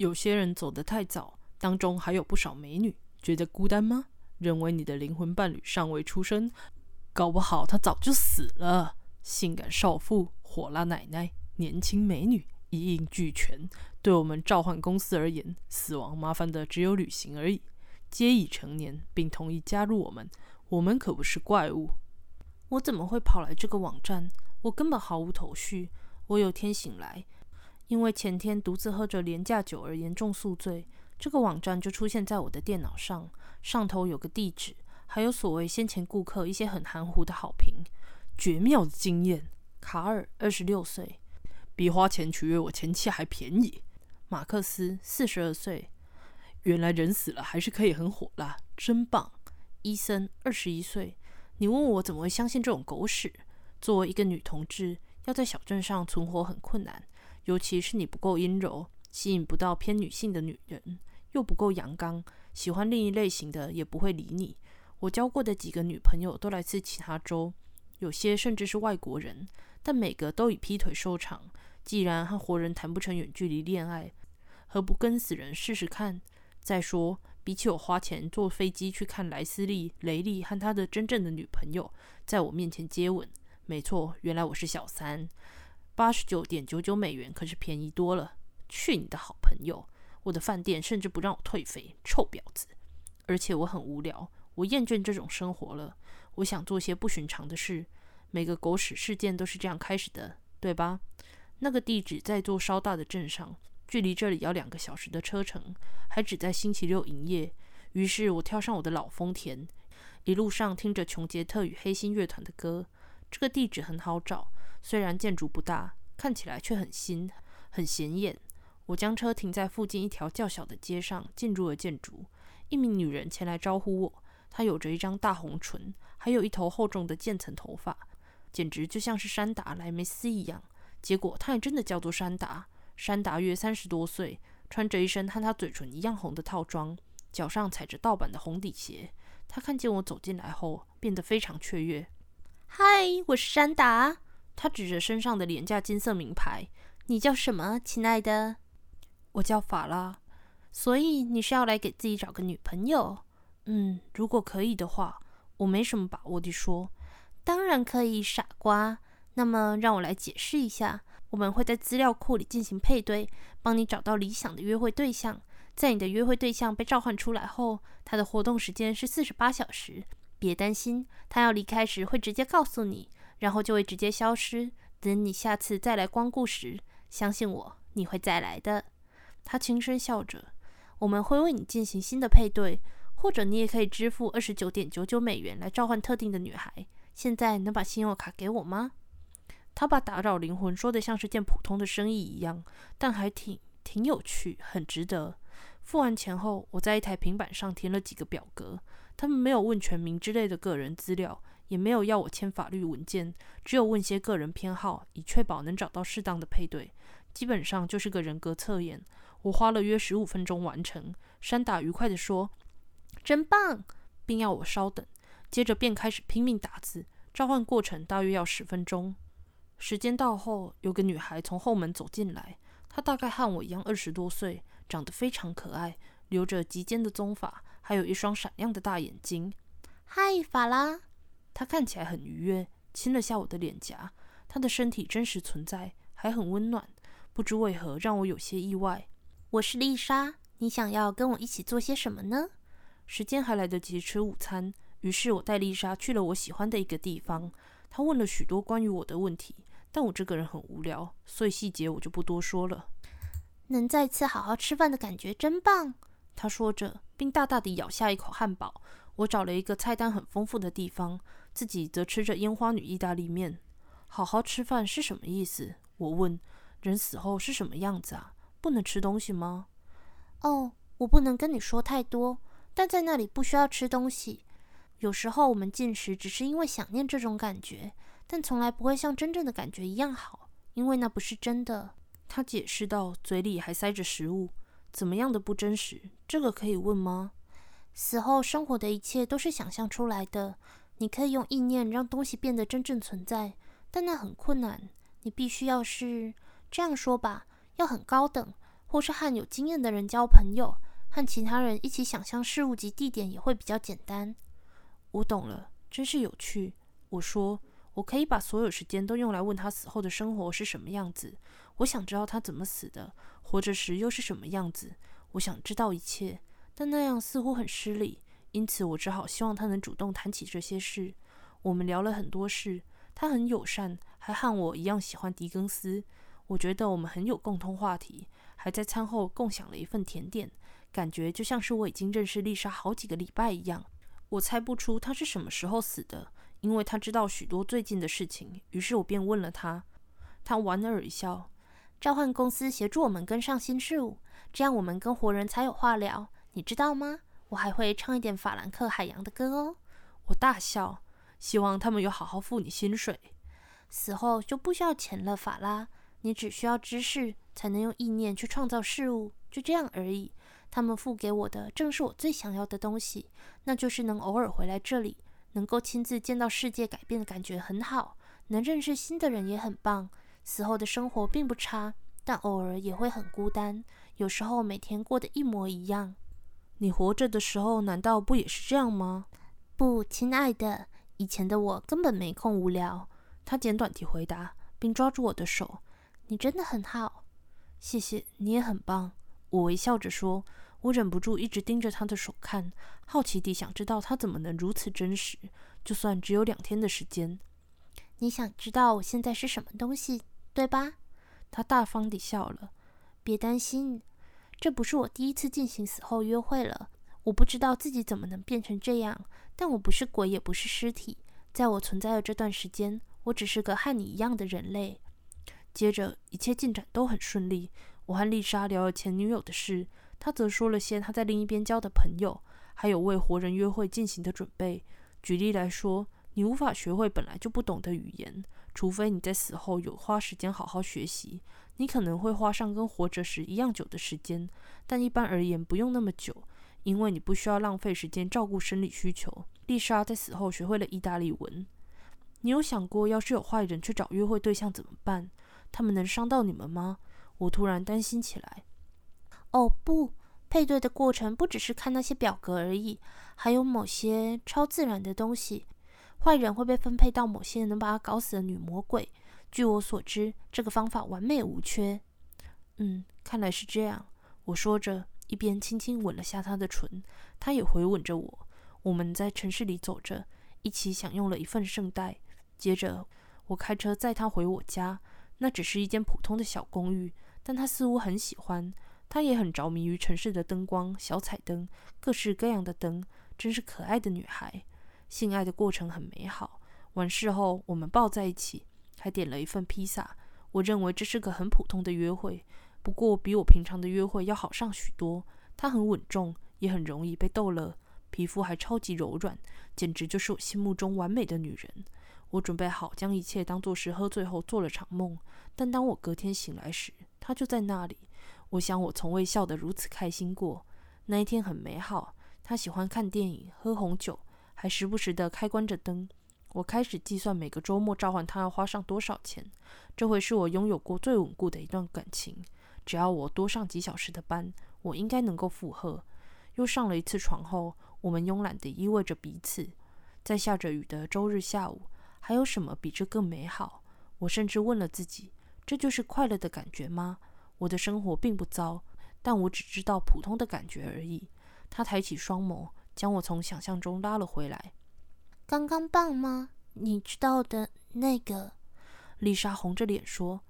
有些人走得太早，当中还有不少美女，觉得孤单吗？认为你的灵魂伴侣尚未出生，搞不好他早就死了。性感少妇、火辣奶奶、年轻美女，一应俱全。对我们召唤公司而言，死亡麻烦的只有旅行而已。皆已成年，并同意加入我们，我们可不是怪物。我怎么会跑来这个网站？我根本毫无头绪。我有天醒来，因为前天独自喝着廉价酒而严重宿醉，这个网站就出现在我的电脑上。上头有个地址，还有所谓先前顾客一些很含糊的好评。绝妙的经验，卡尔，二十六岁，比花钱取悦我前妻还便宜。马克思，四十二岁，原来人死了还是可以很火辣，真棒。伊森，二十一岁，你问我怎么会相信这种狗屎？作为一个女同志，要在小镇上存活很困难，尤其是你不够阴柔，吸引不到偏女性的女人，又不够阳刚。喜欢另一类型的也不会理你。我交过的几个女朋友都来自其他州，有些甚至是外国人，但每个都以劈腿收场。既然和活人谈不成远距离恋爱，何不跟死人试试看？再说，比起我花钱坐飞机去看莱斯利·雷利和他的真正的女朋友在我面前接吻，没错，原来我是小三，八十九点九九美元可是便宜多了。去你的好朋友！我的饭店甚至不让我退费，臭婊子！而且我很无聊，我厌倦这种生活了。我想做些不寻常的事。每个狗屎事件都是这样开始的，对吧？那个地址在座稍大的镇上，距离这里要两个小时的车程，还只在星期六营业。于是我跳上我的老丰田，一路上听着琼杰特与黑心乐团的歌。这个地址很好找，虽然建筑不大，看起来却很新，很显眼。我将车停在附近一条较小的街上，进入了建筑。一名女人前来招呼我，她有着一张大红唇，还有一头厚重的渐层头发，简直就像是山达莱梅斯一样。结果她也真的叫做山达。山达约三十多岁，穿着一身和她嘴唇一样红的套装，脚上踩着盗版的红底鞋。她看见我走进来后，变得非常雀跃。嗨，我是山达。他指着身上的廉价金色名牌。你叫什么，亲爱的？我叫法拉，所以你是要来给自己找个女朋友？嗯，如果可以的话，我没什么把握地说。当然可以，傻瓜。那么让我来解释一下，我们会在资料库里进行配对，帮你找到理想的约会对象。在你的约会对象被召唤出来后，他的活动时间是四十八小时。别担心，他要离开时会直接告诉你，然后就会直接消失。等你下次再来光顾时，相信我，你会再来的。他轻声笑着：“我们会为你进行新的配对，或者你也可以支付二十九点九九美元来召唤特定的女孩。现在能把信用卡给我吗？”他把打扰灵魂说的像是件普通的生意一样，但还挺挺有趣，很值得。付完钱后，我在一台平板上填了几个表格，他们没有问全名之类的个人资料，也没有要我签法律文件，只有问些个人偏好，以确保能找到适当的配对。基本上就是个人格测验。我花了约十五分钟完成。山打愉快地说：“真棒！”并要我稍等。接着便开始拼命打字。召唤过程大约要十分钟。时间到后，有个女孩从后门走进来。她大概和我一样二十多岁，长得非常可爱，留着及肩的棕发，还有一双闪亮的大眼睛。嗨，法拉。她看起来很愉悦，亲了下我的脸颊。他的身体真实存在，还很温暖。不知为何，让我有些意外。我是丽莎，你想要跟我一起做些什么呢？时间还来得及吃午餐，于是我带丽莎去了我喜欢的一个地方。她问了许多关于我的问题，但我这个人很无聊，所以细节我就不多说了。能再次好好吃饭的感觉真棒，她说着，并大大地咬下一口汉堡。我找了一个菜单很丰富的地方，自己则吃着烟花女意大利面。好好吃饭是什么意思？我问。人死后是什么样子啊？不能吃东西吗？哦，我不能跟你说太多，但在那里不需要吃东西。有时候我们进食只是因为想念这种感觉，但从来不会像真正的感觉一样好，因为那不是真的。他解释道，嘴里还塞着食物。怎么样的不真实？这个可以问吗？死后生活的一切都是想象出来的。你可以用意念让东西变得真正存在，但那很困难。你必须要是这样说吧。要很高等，或是和有经验的人交朋友，和其他人一起想象事物及地点也会比较简单。我懂了，真是有趣。我说，我可以把所有时间都用来问他死后的生活是什么样子。我想知道他怎么死的，活着时又是什么样子。我想知道一切，但那样似乎很失礼，因此我只好希望他能主动谈起这些事。我们聊了很多事，他很友善，还和我一样喜欢狄更斯。我觉得我们很有共同话题。还在餐后共享了一份甜点，感觉就像是我已经认识丽莎好几个礼拜一样。我猜不出她是什么时候死的，因为她知道许多最近的事情。于是我便问了她，她莞尔一笑：“召唤公司协助我们跟上新事物，这样我们跟活人才有话聊。你知道吗？我还会唱一点法兰克海洋的歌哦。”我大笑，希望他们有好好付你薪水。死后就不需要钱了，法拉。你只需要知识，才能用意念去创造事物，就这样而已。他们付给我的，正是我最想要的东西，那就是能偶尔回来这里，能够亲自见到世界改变的感觉很好，能认识新的人也很棒。死后的生活并不差，但偶尔也会很孤单，有时候每天过得一模一样。你活着的时候，难道不也是这样吗？不，亲爱的，以前的我根本没空无聊。他简短地回答，并抓住我的手。你真的很好，谢谢你也很棒。我微笑着说，我忍不住一直盯着他的手看，好奇地想知道他怎么能如此真实，就算只有两天的时间。你想知道我现在是什么东西，对吧？他大方地笑了。别担心，这不是我第一次进行死后约会了。我不知道自己怎么能变成这样，但我不是鬼，也不是尸体。在我存在的这段时间，我只是个和你一样的人类。接着，一切进展都很顺利。我和丽莎聊了前女友的事，她则说了些她在另一边交的朋友，还有为活人约会进行的准备。举例来说，你无法学会本来就不懂的语言，除非你在死后有花时间好好学习。你可能会花上跟活着时一样久的时间，但一般而言不用那么久，因为你不需要浪费时间照顾生理需求。丽莎在死后学会了意大利文。你有想过，要是有坏人去找约会对象怎么办？他们能伤到你们吗？我突然担心起来。哦不，配对的过程不只是看那些表格而已，还有某些超自然的东西。坏人会被分配到某些能把他搞死的女魔鬼。据我所知，这个方法完美无缺。嗯，看来是这样。我说着，一边轻轻吻了下他的唇，他也回吻着我。我们在城市里走着，一起享用了一份圣代。接着，我开车载他回我家。那只是一间普通的小公寓，但他似乎很喜欢。他也很着迷于城市的灯光、小彩灯、各式各样的灯，真是可爱的女孩。性爱的过程很美好。完事后，我们抱在一起，还点了一份披萨。我认为这是个很普通的约会，不过比我平常的约会要好上许多。她很稳重，也很容易被逗乐，皮肤还超级柔软，简直就是我心目中完美的女人。我准备好将一切当作是喝醉后做了场梦，但当我隔天醒来时，他就在那里。我想我从未笑得如此开心过。那一天很美好。他喜欢看电影、喝红酒，还时不时地开关着灯。我开始计算每个周末召唤他要花上多少钱。这会是我拥有过最稳固的一段感情。只要我多上几小时的班，我应该能够负荷。又上了一次床后，我们慵懒地依偎着彼此，在下着雨的周日下午。还有什么比这更美好？我甚至问了自己：这就是快乐的感觉吗？我的生活并不糟，但我只知道普通的感觉而已。他抬起双眸，将我从想象中拉了回来。刚刚棒吗？你知道的那个？丽莎红着脸说：“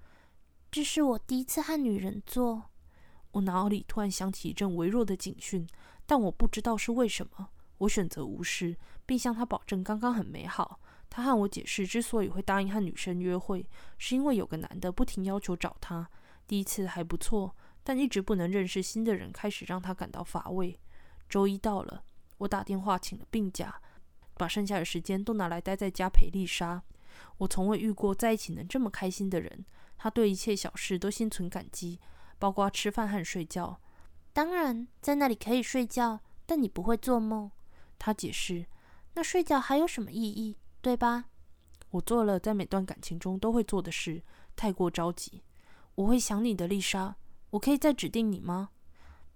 这是我第一次和女人做。”我脑里突然响起一阵微弱的警讯，但我不知道是为什么。我选择无视，并向他保证刚刚很美好。他和我解释，之所以会答应和女生约会，是因为有个男的不停要求找她。第一次还不错，但一直不能认识新的人，开始让她感到乏味。周一到了，我打电话请了病假，把剩下的时间都拿来待在家陪丽莎。我从未遇过在一起能这么开心的人。他对一切小事都心存感激，包括吃饭和睡觉。当然，在那里可以睡觉，但你不会做梦。他解释。那睡觉还有什么意义？对吧？我做了在每段感情中都会做的事，太过着急。我会想你的，丽莎。我可以再指定你吗？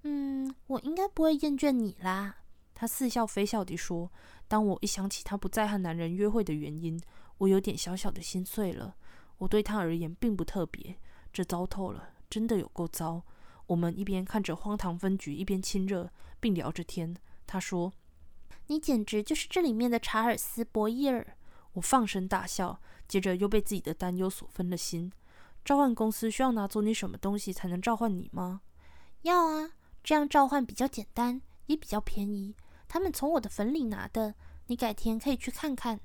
嗯，我应该不会厌倦你啦。他似笑非笑地说。当我一想起他不再和男人约会的原因，我有点小小的心碎了。我对他而言并不特别，这糟透了，真的有够糟。我们一边看着荒唐分局，一边亲热，并聊着天。他说：“你简直就是这里面的查尔斯·博伊尔。”我放声大笑，接着又被自己的担忧所分了心。召唤公司需要拿走你什么东西才能召唤你吗？要啊，这样召唤比较简单，也比较便宜。他们从我的坟里拿的，你改天可以去看看。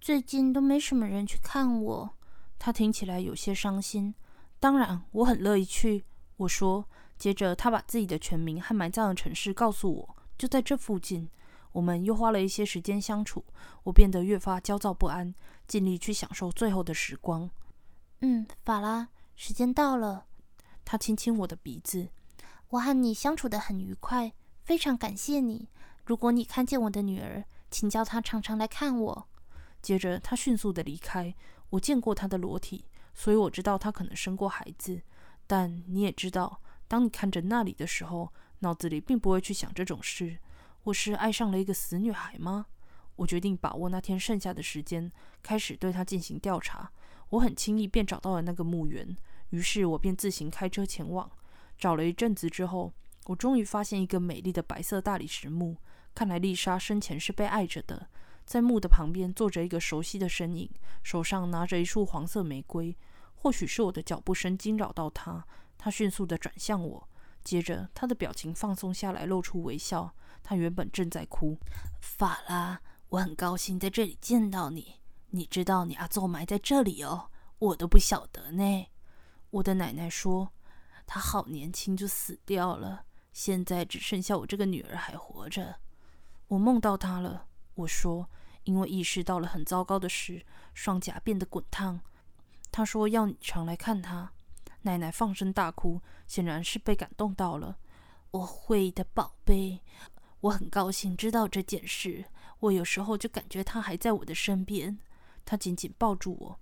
最近都没什么人去看我。他听起来有些伤心。当然，我很乐意去。我说。接着，他把自己的全名和埋葬的城市告诉我，就在这附近。我们又花了一些时间相处，我变得越发焦躁不安，尽力去享受最后的时光。嗯，法拉，时间到了。他亲亲我的鼻子。我和你相处得很愉快，非常感谢你。如果你看见我的女儿，请叫她常常来看我。接着，他迅速的离开。我见过她的裸体，所以我知道她可能生过孩子。但你也知道。当你看着那里的时候，脑子里并不会去想这种事。我是爱上了一个死女孩吗？我决定把握那天剩下的时间，开始对她进行调查。我很轻易便找到了那个墓园，于是我便自行开车前往。找了一阵子之后，我终于发现一个美丽的白色大理石墓。看来丽莎生前是被爱着的。在墓的旁边坐着一个熟悉的身影，手上拿着一束黄色玫瑰。或许是我的脚步声惊扰到他。他迅速地转向我，接着他的表情放松下来，露出微笑。他原本正在哭。法拉，我很高兴在这里见到你。你知道你阿祖埋在这里哦，我都不晓得呢。我的奶奶说，她好年轻就死掉了，现在只剩下我这个女儿还活着。我梦到他了。我说，因为意识到了很糟糕的事，双颊变得滚烫。他说要你常来看他。奶奶放声大哭，显然是被感动到了。我会的，宝贝。我很高兴知道这件事。我有时候就感觉他还在我的身边。他紧紧抱住我。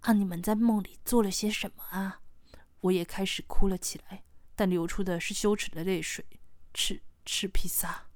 啊，你们在梦里做了些什么啊？我也开始哭了起来，但流出的是羞耻的泪水。吃吃披萨。